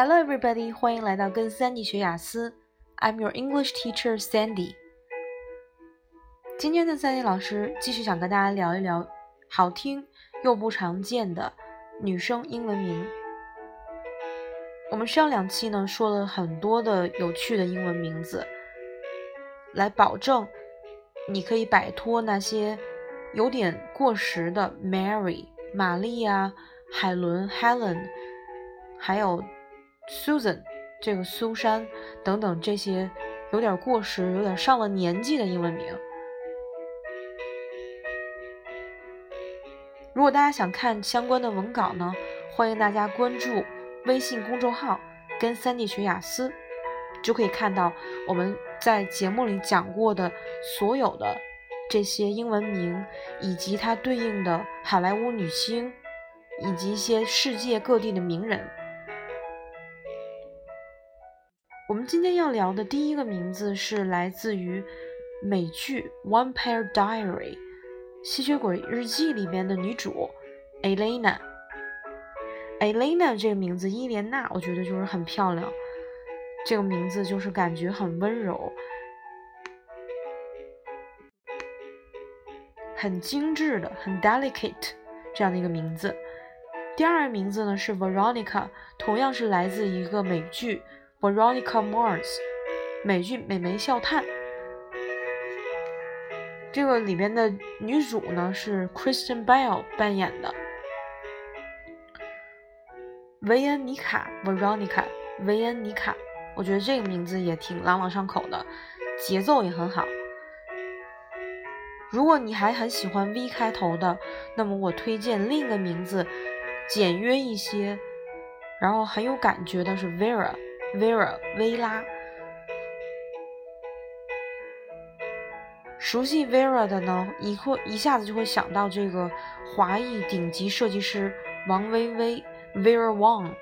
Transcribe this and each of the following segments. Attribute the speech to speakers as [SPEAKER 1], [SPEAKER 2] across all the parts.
[SPEAKER 1] Hello, everybody！欢迎来到跟 Sandy 学雅思。I'm your English teacher, Sandy。今天的 Sandy 老师继续想跟大家聊一聊好听又不常见的女生英文名。我们上两期呢说了很多的有趣的英文名字，来保证你可以摆脱那些有点过时的 Mary、玛丽啊、海伦、Helen，还有。Susan，这个苏珊等等这些有点过时、有点上了年纪的英文名。如果大家想看相关的文稿呢，欢迎大家关注微信公众号“跟三 D 学雅思”，就可以看到我们在节目里讲过的所有的这些英文名，以及它对应的好莱坞女星，以及一些世界各地的名人。今天要聊的第一个名字是来自于美剧《One Pair Diary》吸血鬼日记里边的女主 Elena。Elena 这个名字，伊莲娜，我觉得就是很漂亮。这个名字就是感觉很温柔、很精致的、很 delicate 这样的一个名字。第二个名字呢是 Veronica，同样是来自一个美剧。Veronica Mars，美剧《美眉笑探》这个里边的女主呢是 Kristen Bell 扮演的维恩妮卡 Veronica 维恩妮卡，我觉得这个名字也挺朗朗上口的，节奏也很好。如果你还很喜欢 V 开头的，那么我推荐另一个名字，简约一些，然后很有感觉的是 Vera。Vera 薇拉，熟悉 Vera 的呢，一会一下子就会想到这个华裔顶级设计师王薇薇 Vera Wang。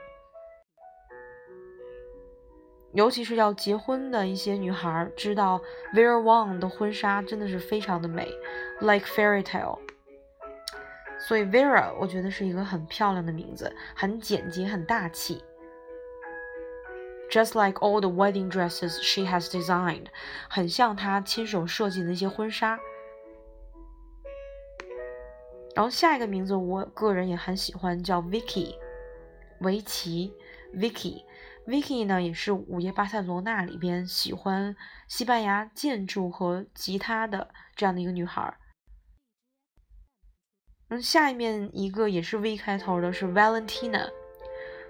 [SPEAKER 1] 尤其是要结婚的一些女孩，知道 Vera Wang 的婚纱真的是非常的美，like fairy tale。所以 Vera 我觉得是一个很漂亮的名字，很简洁，很大气。Just like all the wedding dresses she has designed，很像她亲手设计的一些婚纱。然后下一个名字，我个人也很喜欢，叫 Vicky，维奇，Vicky。Vicky 呢，也是《午夜巴塞罗那》里边喜欢西班牙建筑和吉他的这样的一个女孩。嗯，下面一个也是 V 开头的，是 Valentina。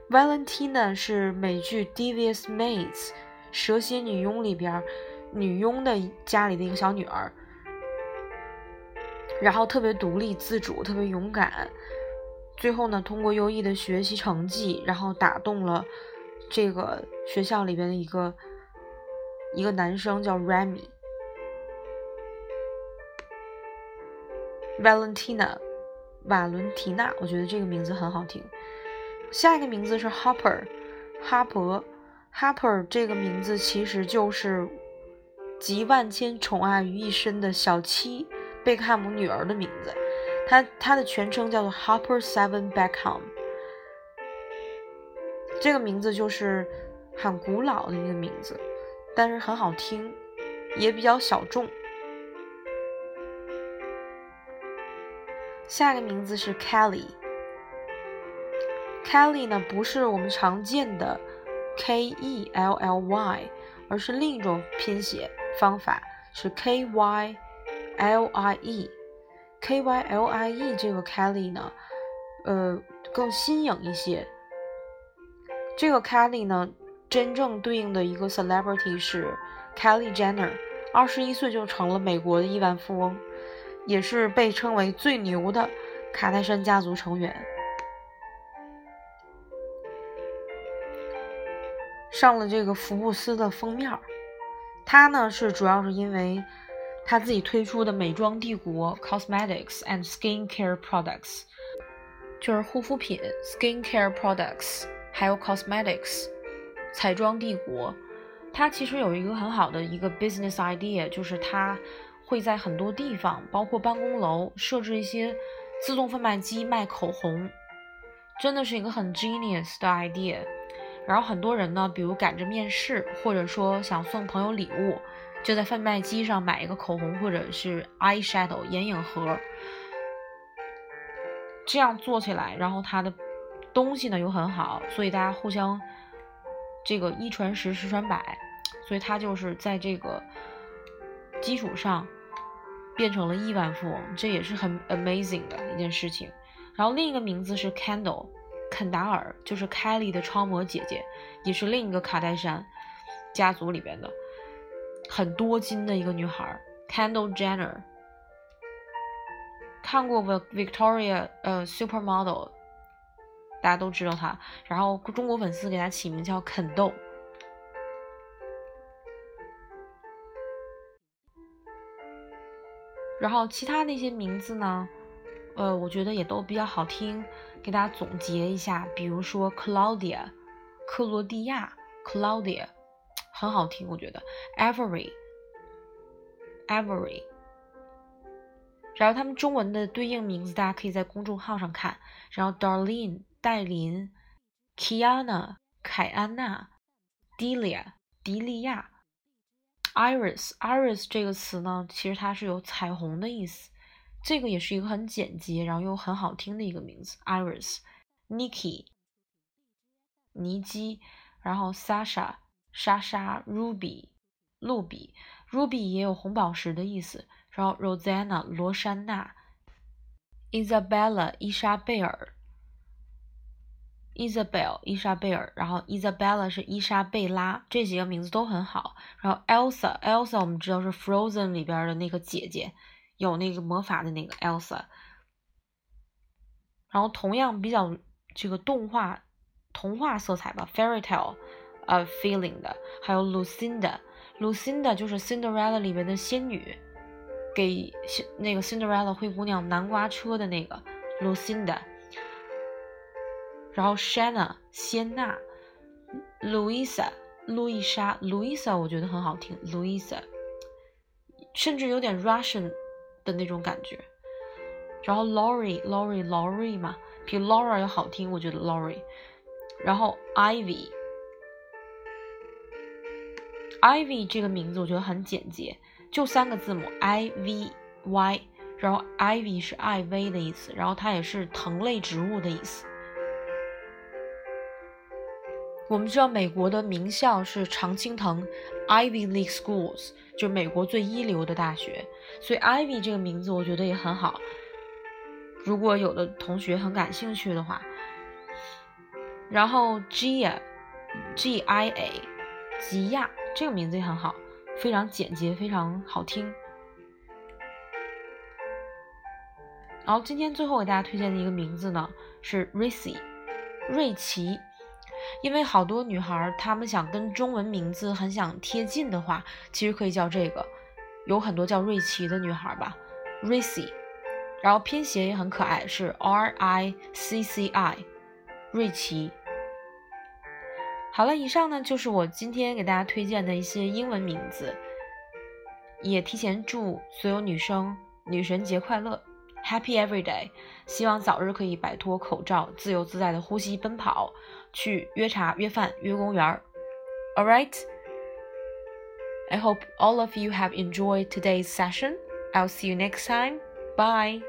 [SPEAKER 1] Valentina 是美剧《Devious Maids》蛇蝎女佣里边女佣的家里的一个小女儿，然后特别独立自主，特别勇敢。最后呢，通过优异的学习成绩，然后打动了这个学校里边的一个一个男生，叫 Remy。Valentina，瓦伦提娜，我觉得这个名字很好听。下一个名字是 Harper，哈珀，Harper 这个名字其实就是集万千宠爱于一身的小七贝克汉姆女儿的名字，她她的全称叫做 Harper Seven Beckham，这个名字就是很古老的一个名字，但是很好听，也比较小众。下一个名字是 Kelly。Kelly 呢，不是我们常见的 K E L L Y，而是另一种拼写方法，是 K Y L I E。K Y L I E 这个 Kelly 呢，呃，更新颖一些。这个 Kelly 呢，真正对应的一个 celebrity 是 Kelly Jenner，二十一岁就成了美国的亿万富翁，也是被称为最牛的卡戴珊家族成员。上了这个福布斯的封面儿，他呢是主要是因为他自己推出的美妆帝国 Cosmetics and Skincare Products，就是护肤品 Skincare Products，还有 Cosmetics，彩妆帝国。它其实有一个很好的一个 business idea，就是它会在很多地方，包括办公楼设置一些自动贩卖机卖口红，真的是一个很 genius 的 idea。然后很多人呢，比如赶着面试，或者说想送朋友礼物，就在贩卖机上买一个口红或者是 eye shadow 眼影盒，这样做起来，然后它的东西呢又很好，所以大家互相这个一传十，十传百，所以他就是在这个基础上变成了亿万富翁，这也是很 amazing 的一件事情。然后另一个名字是 Candle。肯达尔就是 Kelly 的超模姐姐，也是另一个卡戴珊家族里边的很多金的一个女孩，Kendall Jenner。看过 Victoria 呃 Supermodel，大家都知道她。然后中国粉丝给她起名叫肯豆。然后其他那些名字呢？呃，我觉得也都比较好听。给大家总结一下，比如说 Claudia，克罗地亚，Claudia，很好听，我觉得 Avery，Avery，然后他们中文的对应名字，大家可以在公众号上看。然后 Darlene，戴琳，Kiana，凯安娜，Delia，迪利亚，Iris，Iris 这个词呢，其实它是有彩虹的意思。这个也是一个很简洁，然后又很好听的一个名字，Iris、Nikki、尼基，然后 Sasha、莎莎、Ruby、露比，Ruby 也有红宝石的意思，然后 Rosanna、罗珊娜、Isabella、伊莎贝尔、Isabel、伊莎贝尔，然后 Isabella 是伊莎贝拉，这几个名字都很好。然后 Elsa、Elsa 我们知道是 Frozen 里边的那个姐姐。有那个魔法的那个 Elsa，然后同样比较这个动画童话色彩吧，fairy tale，呃，feeling 的，还有 Lucinda，Lucinda 就是 Cinderella 里面的仙女，给那个 Cinderella 灰姑娘南瓜车的那个 Lucinda，然后 Shanna 仙娜，Louisa 路易莎，Louisa 我觉得很好听，Louisa，甚至有点 Russian。的那种感觉，然后 Lori，Lori，Lori 嘛，比 Laura 要好听，我觉得 Lori。然后 Ivy，Ivy 这个名字我觉得很简洁，就三个字母 I V Y，然后 Ivy 是艾薇的意思，然后它也是藤类植物的意思。我们知道美国的名校是常青藤 Ivy League Schools，就是美国最一流的大学，所以 Ivy 这个名字我觉得也很好。如果有的同学很感兴趣的话，然后 Gia，G I A，吉亚这个名字也很好，非常简洁，非常好听。然后今天最后给大家推荐的一个名字呢是 Racy，瑞奇。因为好多女孩她们想跟中文名字很想贴近的话，其实可以叫这个。有很多叫瑞奇的女孩吧，Ricy，然后拼写也很可爱，是 R I C C I，瑞奇。好了，以上呢就是我今天给大家推荐的一些英文名字，也提前祝所有女生女神节快乐 ，Happy Every Day！希望早日可以摆脱口罩，自由自在的呼吸奔跑。去约茶、约饭、约公园儿。All right. I hope all of you have enjoyed today's session. I'll see you next time. Bye.